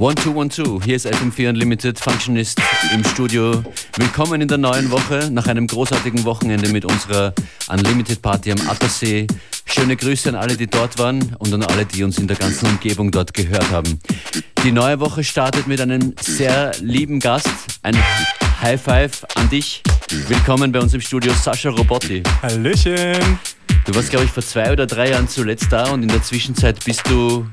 One, two, one, two. Hier ist FM4 Unlimited Functionist im Studio. Willkommen in der neuen Woche nach einem großartigen Wochenende mit unserer Unlimited Party am Attersee. Schöne Grüße an alle, die dort waren und an alle, die uns in der ganzen Umgebung dort gehört haben. Die neue Woche startet mit einem sehr lieben Gast. Ein High Five an dich. Willkommen bei uns im Studio, Sascha Robotti. Hallöchen. Du warst, glaube ich, vor zwei oder drei Jahren zuletzt da und in der Zwischenzeit bist du,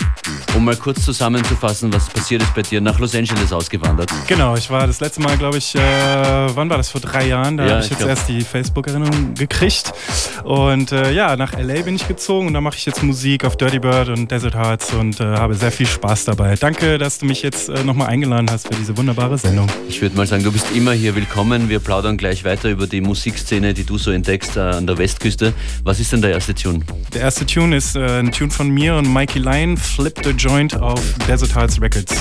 um mal kurz zusammenzufassen, was passiert ist bei dir, nach Los Angeles ausgewandert. Genau, ich war das letzte Mal, glaube ich, äh, wann war das? Vor drei Jahren. Da ja, habe ich jetzt glaub... erst die Facebook-Erinnerung gekriegt. Und äh, ja, nach LA bin ich gezogen und da mache ich jetzt Musik auf Dirty Bird und Desert Hearts und äh, habe sehr viel Spaß dabei. Danke, dass du mich jetzt äh, nochmal eingeladen hast für diese wunderbare Sendung. Ich würde mal sagen, du bist immer hier willkommen. Wir plaudern gleich weiter über die Musikszene, die du so entdeckst äh, an der Westküste. Was ist denn der erste Tune? Der erste Tune ist äh, ein Tune von mir und Mikey Lyon, Flip the Joint auf Desert Hearts Records.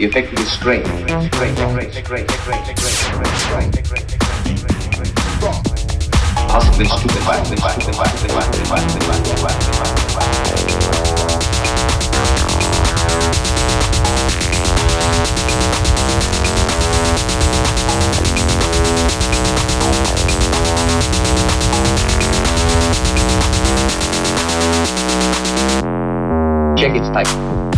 The effect is strange. Possibly Check its type.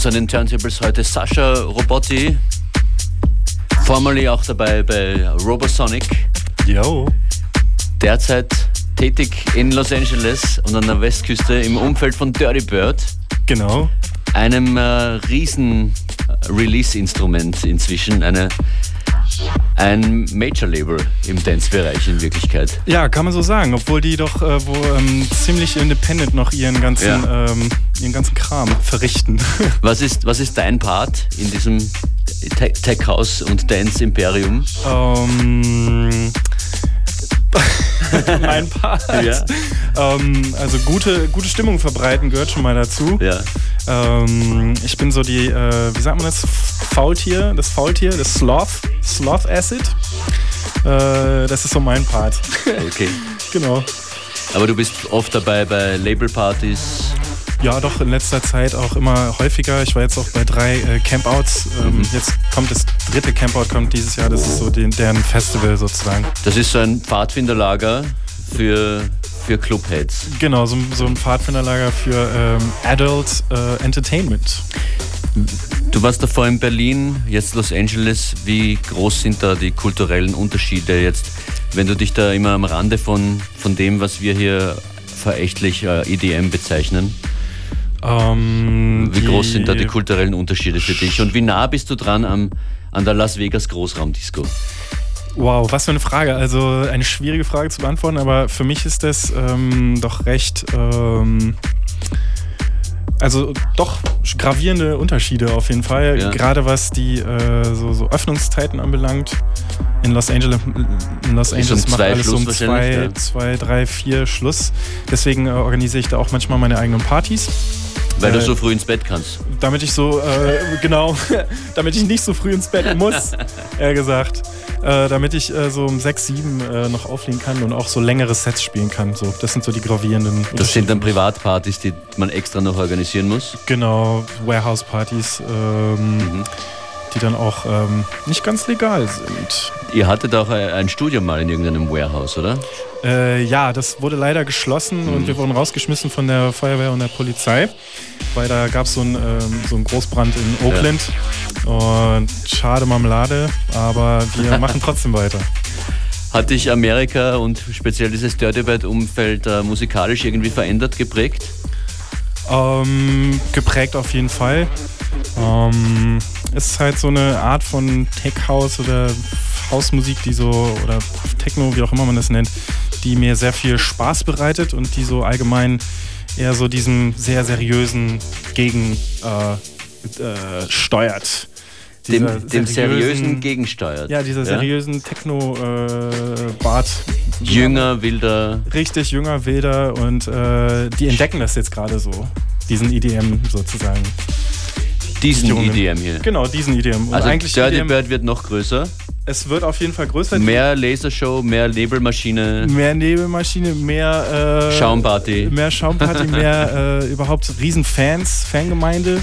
Uns an den Turntables heute Sascha Robotti, formerly auch dabei bei Robosonic. Yo. Derzeit tätig in Los Angeles und an der Westküste im Umfeld von Dirty Bird. Genau. Einem äh, riesen Release-Instrument inzwischen, eine ein Major-Label im Dance-Bereich in Wirklichkeit. Ja, kann man so sagen, obwohl die doch äh, wo, ähm, ziemlich independent noch ihren ganzen, ja. ähm, ihren ganzen Kram verrichten. Was ist, was ist dein Part in diesem Tech-House und Dance-Imperium? Um, mein Part. Ja. Ähm, also gute, gute Stimmung verbreiten gehört schon mal dazu. Ja. Ähm, ich bin so die, äh, wie sagt man das? Faultier, das Faultier, das Sloth, Sloth Acid. Äh, das ist so mein Part. Okay. genau. Aber du bist oft dabei bei Labelpartys. Ja, doch, in letzter Zeit auch immer häufiger. Ich war jetzt auch bei drei äh, Campouts. Ähm, mhm. Jetzt kommt das dritte Campout kommt dieses Jahr. Das ist so den, deren Festival sozusagen. Das ist so ein Pfadfinderlager für, für Clubheads. Genau, so, so ein Pfadfinderlager für ähm, Adult äh, Entertainment. Du warst davor in Berlin, jetzt Los Angeles. Wie groß sind da die kulturellen Unterschiede jetzt, wenn du dich da immer am Rande von, von dem, was wir hier verächtlich äh, EDM bezeichnen? Ähm, wie groß sind da die kulturellen Unterschiede für dich und wie nah bist du dran am, an der Las Vegas Großraumdisco? Wow, was für eine Frage. Also eine schwierige Frage zu beantworten, aber für mich ist das ähm, doch recht. Ähm, also doch gravierende Unterschiede auf jeden Fall. Ja. Gerade was die äh, so, so, Öffnungszeiten anbelangt. In Los Angeles, in Los Angeles um macht alles Schluss um zwei, ja. zwei, drei, vier Schluss. Deswegen äh, organisiere ich da auch manchmal meine eigenen Partys. Weil äh, du so früh ins Bett kannst. Damit ich so, äh, genau, damit ich nicht so früh ins Bett muss, eher gesagt. Äh, damit ich äh, so um 6, 7 äh, noch auflegen kann und auch so längere Sets spielen kann. So, das sind so die gravierenden. Das sind dann Privatpartys, die man extra noch organisieren muss? Genau, Warehouse-Partys. Ähm, mhm die dann auch ähm, nicht ganz legal sind. Ihr hattet auch ein Studio mal in irgendeinem Warehouse, oder? Äh, ja, das wurde leider geschlossen mhm. und wir wurden rausgeschmissen von der Feuerwehr und der Polizei, weil da gab es so, ein, ähm, so einen Großbrand in Oakland. Ja. Und schade Marmelade, aber wir machen trotzdem weiter. Hat dich Amerika und speziell dieses Dirty Bad-Umfeld äh, musikalisch irgendwie verändert, geprägt? Ähm, geprägt auf jeden Fall. Ähm, es ist halt so eine Art von Tech House oder Hausmusik, die so, oder Techno, wie auch immer man das nennt, die mir sehr viel Spaß bereitet und die so allgemein eher so diesem sehr seriösen Gegen äh, äh, steuert. Dem, dem, seriösen, gegensteuert. Ja, dieser seriösen ja? Techno-Bart. Äh, jünger, wilder. Richtig, jünger, wilder und äh, die entdecken das jetzt gerade so. Diesen EDM sozusagen. Diesen EDM hier. Genau, diesen EDM. Und also eigentlich Dirty EDM, Bird wird noch größer. Es wird auf jeden Fall größer. Mehr Lasershow, mehr Nebelmaschine. Mehr Nebelmaschine, mehr äh, Schaumparty. Mehr Schaumparty, mehr äh, überhaupt Riesenfans, Fangemeinde.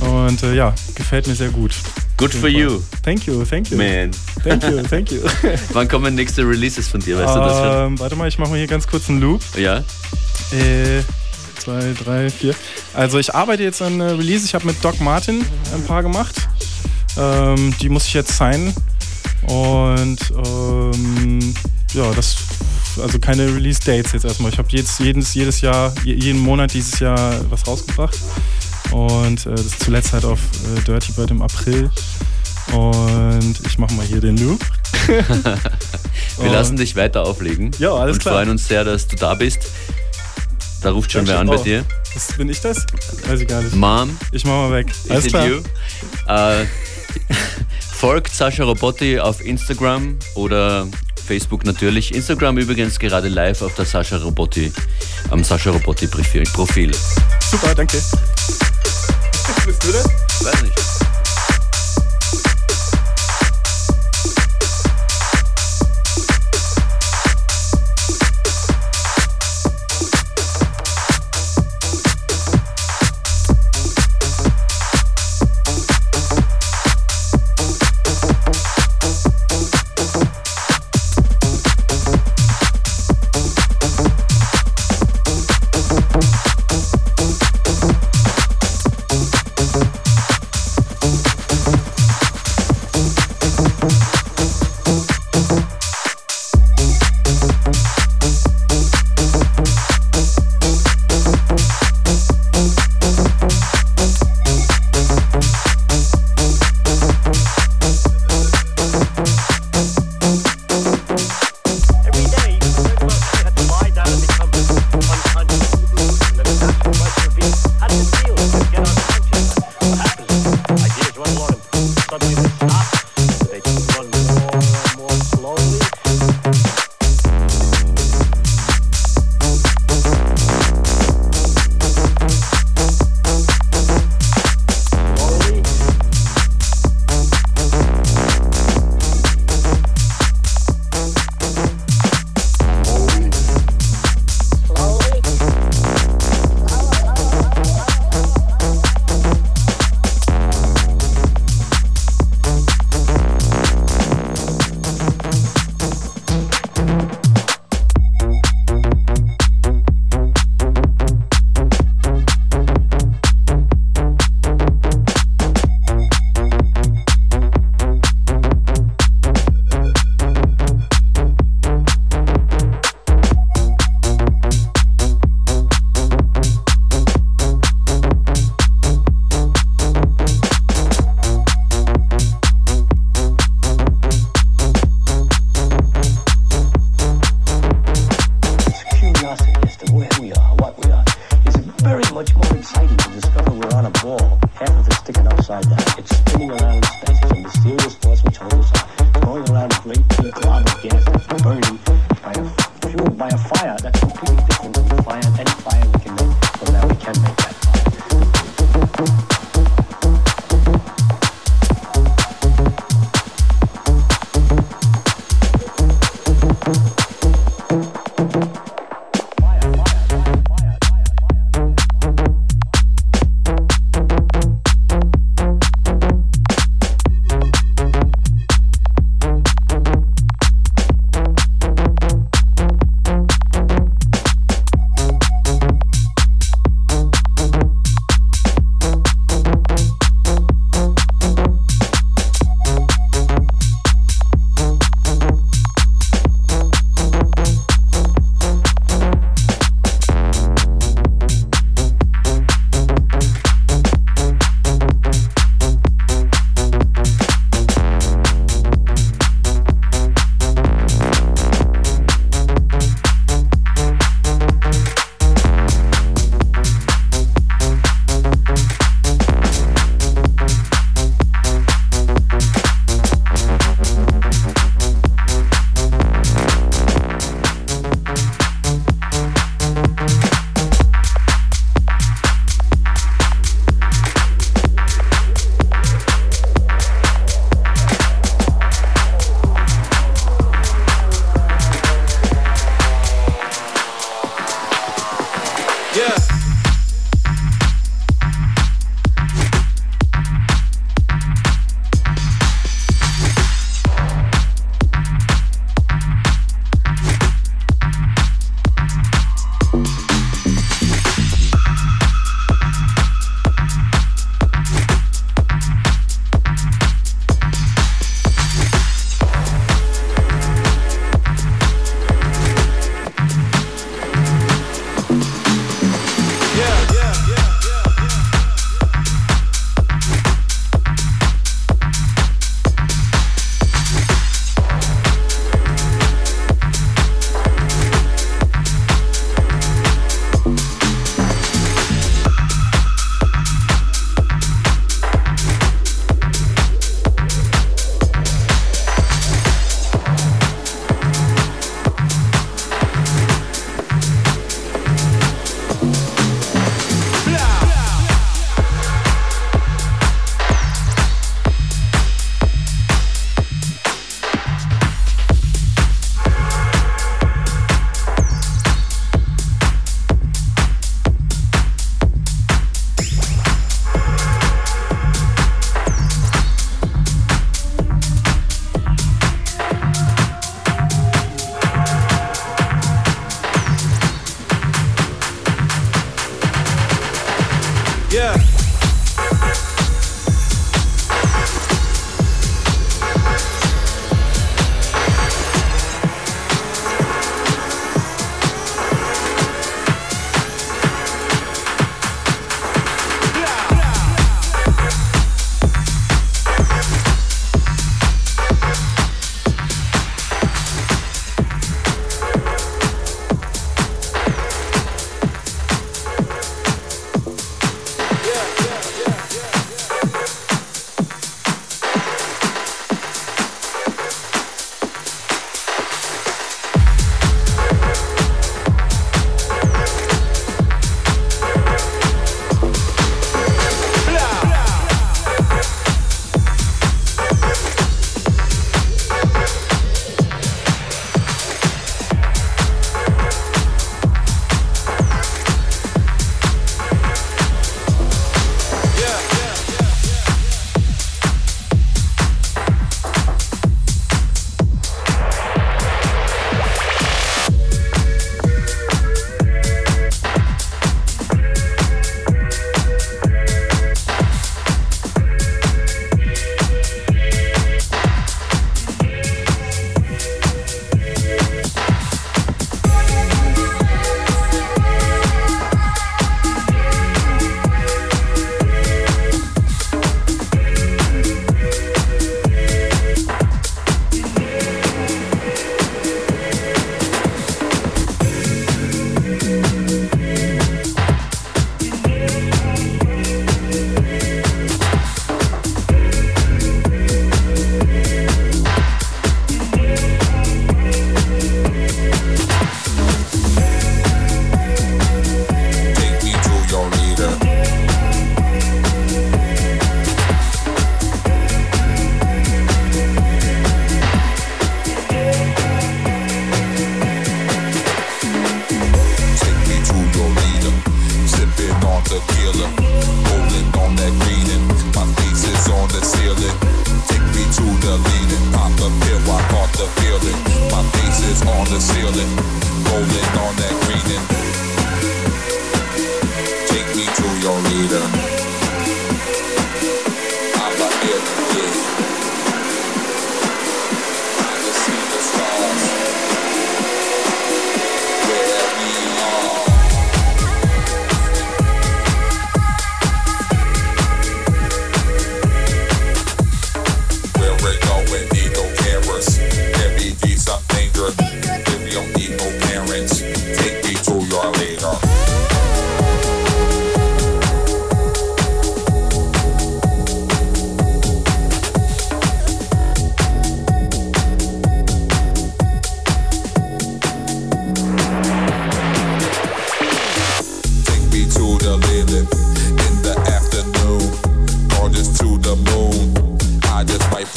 Und äh, ja, gefällt mir sehr gut. Good for you. Thank you, thank you. Man. Thank you, thank you. Wann kommen nächste Releases von dir? Weißt du das schon? Ähm, warte mal, ich mache mal hier ganz kurz einen Loop. Ja. Äh, zwei, drei, vier. Also ich arbeite jetzt an Release. Ich habe mit Doc Martin ein paar gemacht. Ähm, die muss ich jetzt signen. Und ähm, ja, das also keine Release-Dates jetzt erstmal. Ich habe jetzt jedes, jedes Jahr, jeden Monat dieses Jahr was rausgebracht. Und äh, das zuletzt halt auf äh, Dirty Bird im April. Und ich mache mal hier den Loop. Wir lassen dich weiter auflegen. Ja, alles und klar. Und freuen uns sehr, dass du da bist. Da ruft schon wer an bei dir. Das, bin ich das? Weiß ich gar nicht. Mom. Ich mach mal weg. Alles klar. You? Äh, folgt Sascha Robotti auf Instagram oder Facebook natürlich. Instagram übrigens gerade live auf der Sascha Robotti, am Sascha Robotti Profil. Super, danke. Bist du das? Weiß nicht.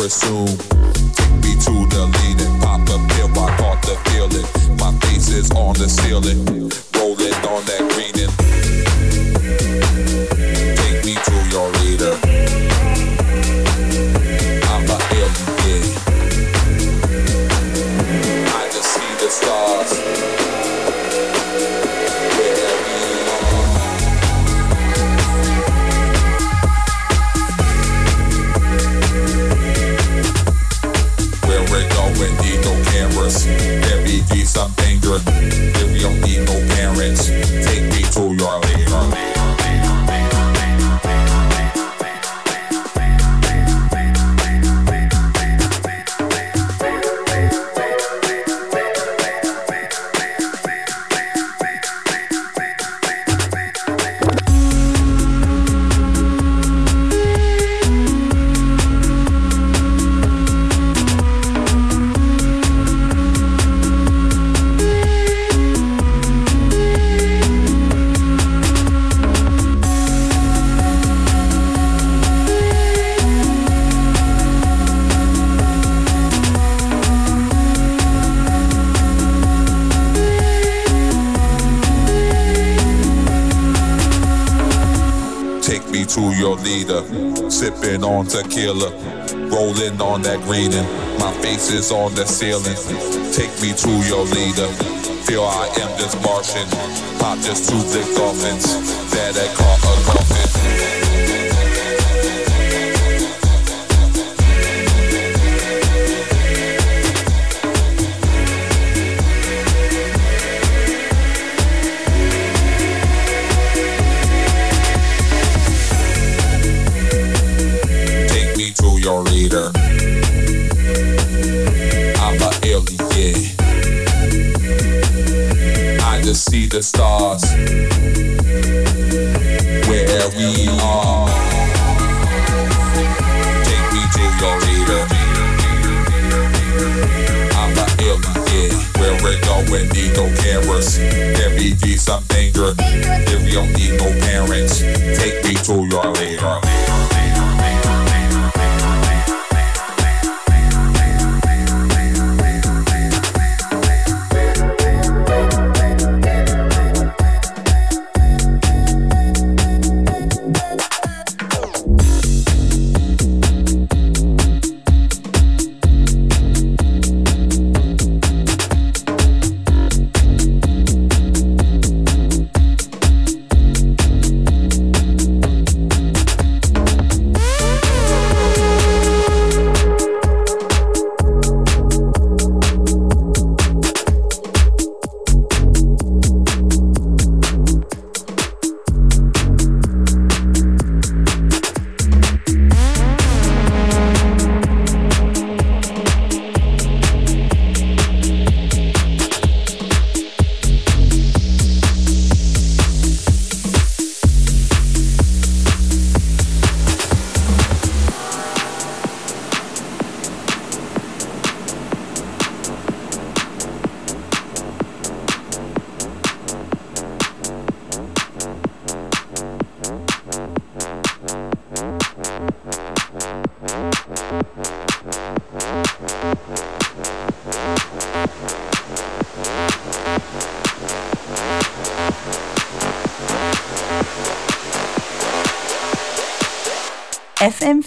pessoa. Is on the ceiling. Take me to your leader. Feel I am just Martian. Pop just two big dolphins that I caught a coffin. See the stars where we are. Take me to your leader. I'm an alien, where we're going, need no cameras. There be some danger if you don't need no parents. Take me to your leader.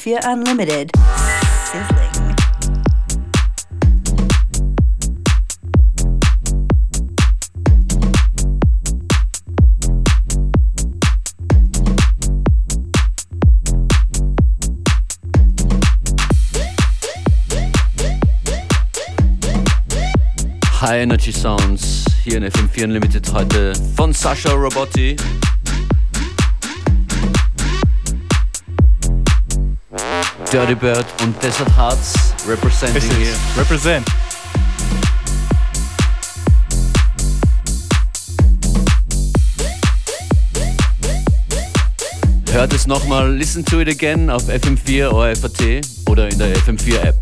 FM4 Unlimited. Sizzling. High Energy Sounds hier in FM4 Unlimited heute von Sascha Robotti. Dirty Bird und Desert Hearts representing hier. Represent. Hört es nochmal, listen to it again auf FM4 ORFAT oder in der FM4 App.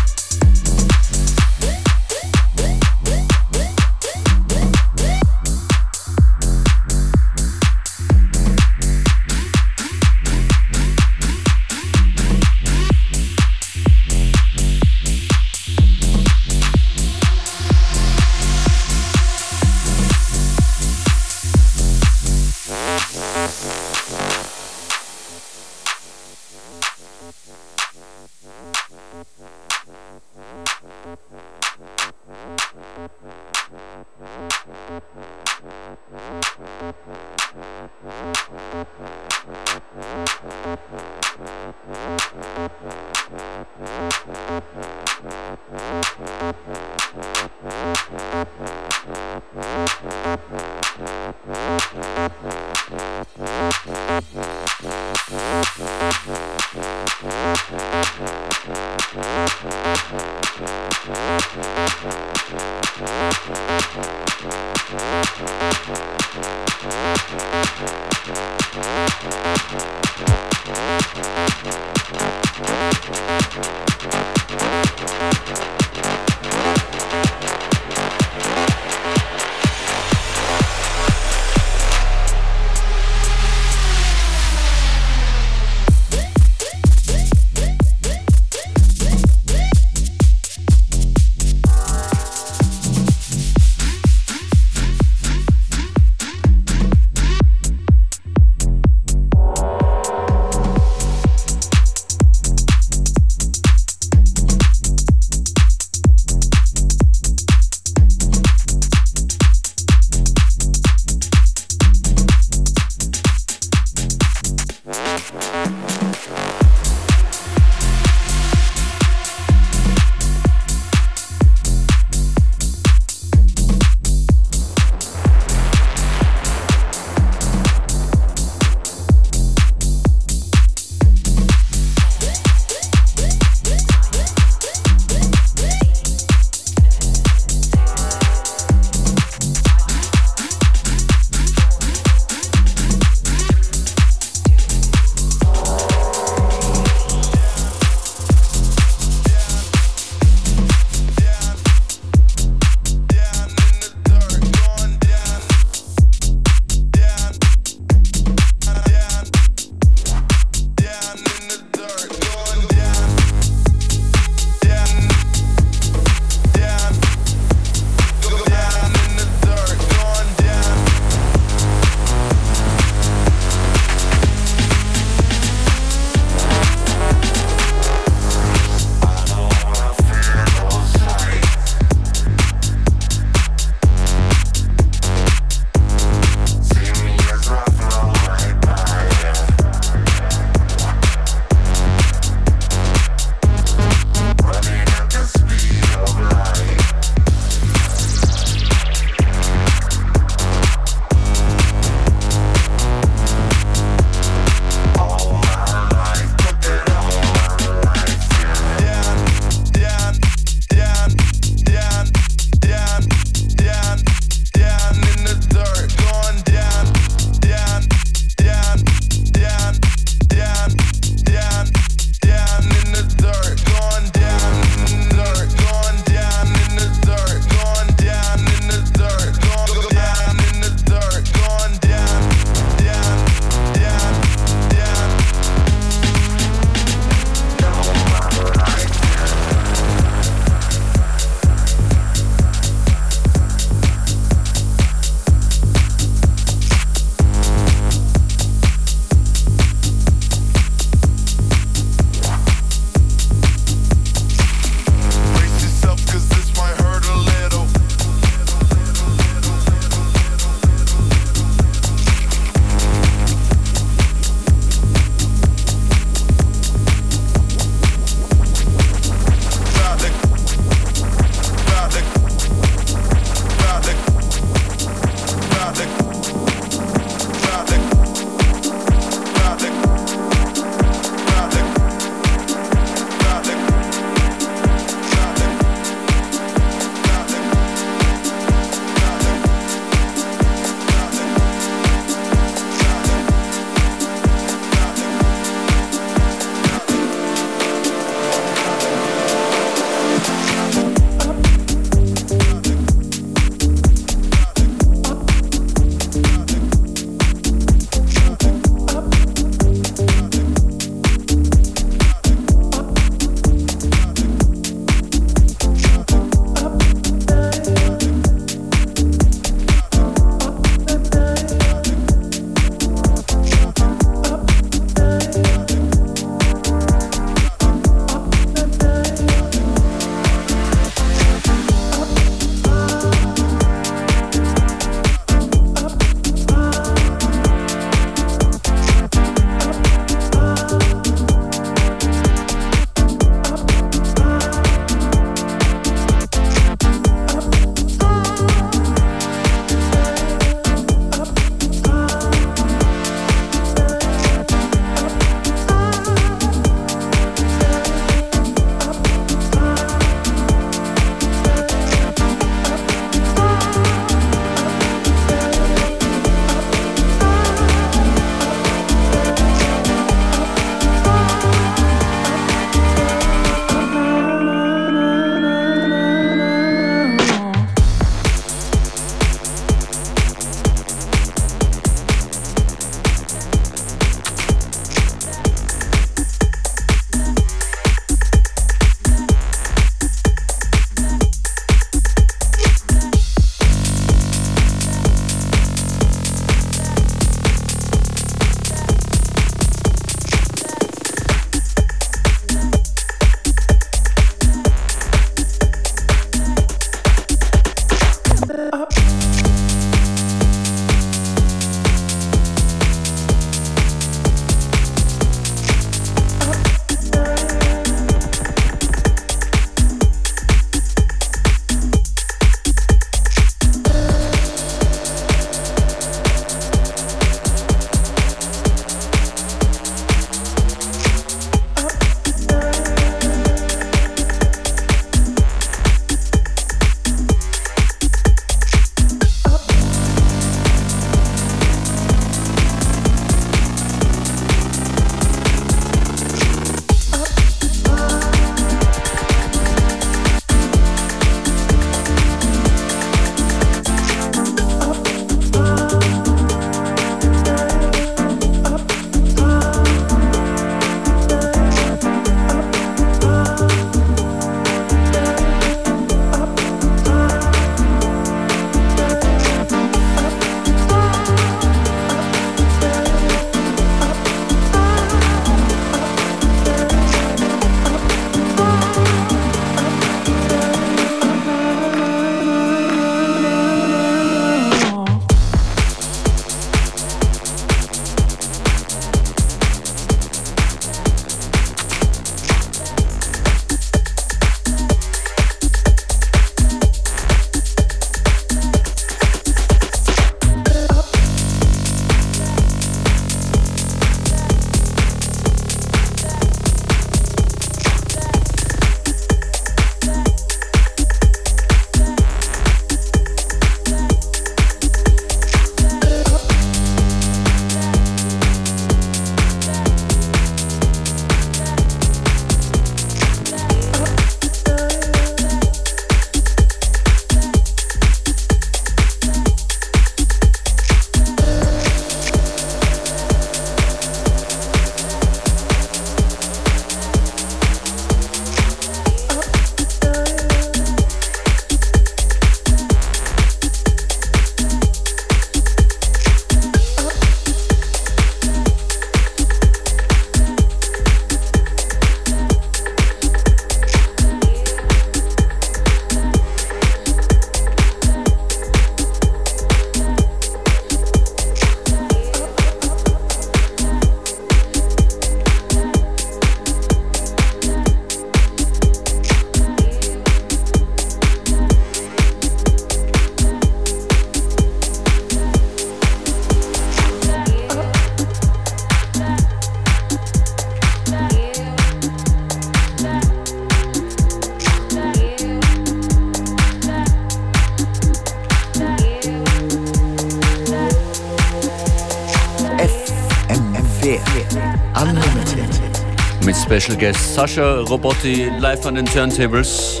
Special Guest Sascha Robotti live an den Turntables.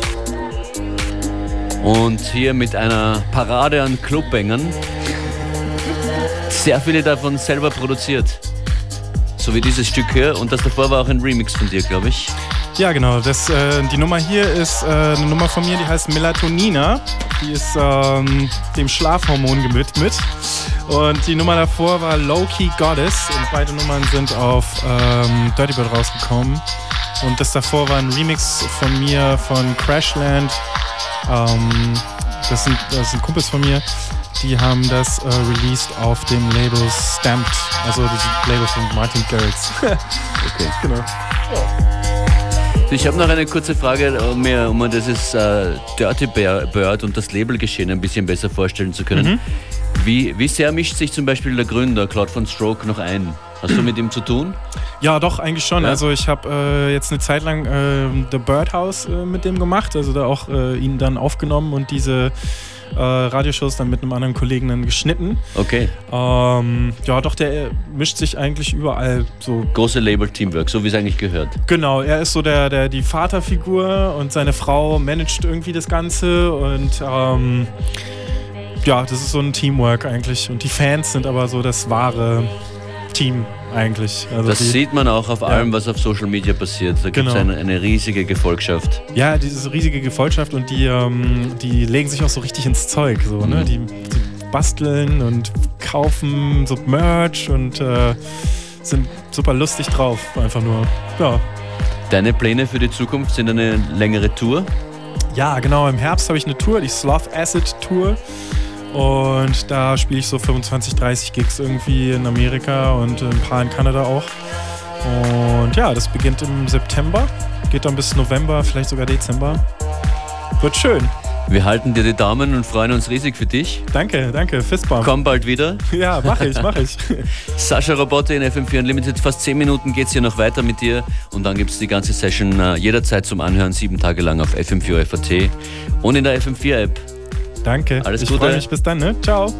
Und hier mit einer Parade an Clubbängern. Sehr viele davon selber produziert. So wie dieses Stück hier. Und das davor war auch ein Remix von dir, glaube ich. Ja, genau. Das, äh, die Nummer hier ist äh, eine Nummer von mir, die heißt Melatonina. Die ist ähm, dem Schlafhormon gewidmet. Und die Nummer davor war Low Key Goddess. Und beide Nummern sind auf ähm, Dirty Bird rausgekommen. Und das davor war ein Remix von mir von Crashland. Ähm, das, sind, das sind Kumpels von mir. Die haben das äh, released auf dem Label Stamped. Also das Label von Martin Garrix. okay. Genau. Ja. Ich habe noch eine kurze Frage, um mir, um mir dieses äh, Dirty Bird und das Labelgeschehen ein bisschen besser vorstellen zu können. Mhm. Wie, wie sehr mischt sich zum Beispiel der Gründer Claude von Stroke noch ein? Hast du mit ihm zu tun? Ja, doch, eigentlich schon. Ja. Also ich habe äh, jetzt eine Zeit lang äh, The Birdhouse äh, mit dem gemacht, also da auch äh, ihn dann aufgenommen und diese äh, Radioshows dann mit einem anderen Kollegen dann geschnitten. Okay. Ähm, ja, doch, der mischt sich eigentlich überall so. Große Label-Teamwork, so wie es eigentlich gehört. Genau, er ist so der, der die Vaterfigur und seine Frau managt irgendwie das Ganze und ähm, ja, das ist so ein Teamwork eigentlich. Und die Fans sind aber so das wahre Team eigentlich. Also das sieht man auch auf ja. allem, was auf Social Media passiert. Da gibt es genau. eine, eine, riesige Gefolgschaft. Ja, diese riesige Gefolgschaft und die, ähm, die legen sich auch so richtig ins Zeug. So, ne? mhm. ne? die, die, basteln und kaufen so Merch und äh, sind super lustig drauf. Einfach nur. Ja. Deine Pläne für die Zukunft sind eine längere Tour? Ja, genau. Im Herbst habe ich eine Tour, die Sloth Acid Tour. Und da spiele ich so 25, 30 Gigs irgendwie in Amerika und ein paar in Kanada auch. Und ja, das beginnt im September, geht dann bis November, vielleicht sogar Dezember. Wird schön. Wir halten dir die Daumen und freuen uns riesig für dich. Danke, danke, Fistbump. Komm bald wieder. Ja, mach ich, mach ich. Sascha Robotte in FM4 Unlimited. Fast 10 Minuten geht es hier noch weiter mit dir und dann gibt es die ganze Session uh, jederzeit zum Anhören, sieben Tage lang auf FM4 FAT und in der FM4 App. Danke. Alles ich Gute. Ich freue mich. Bis dann, ne? Ciao.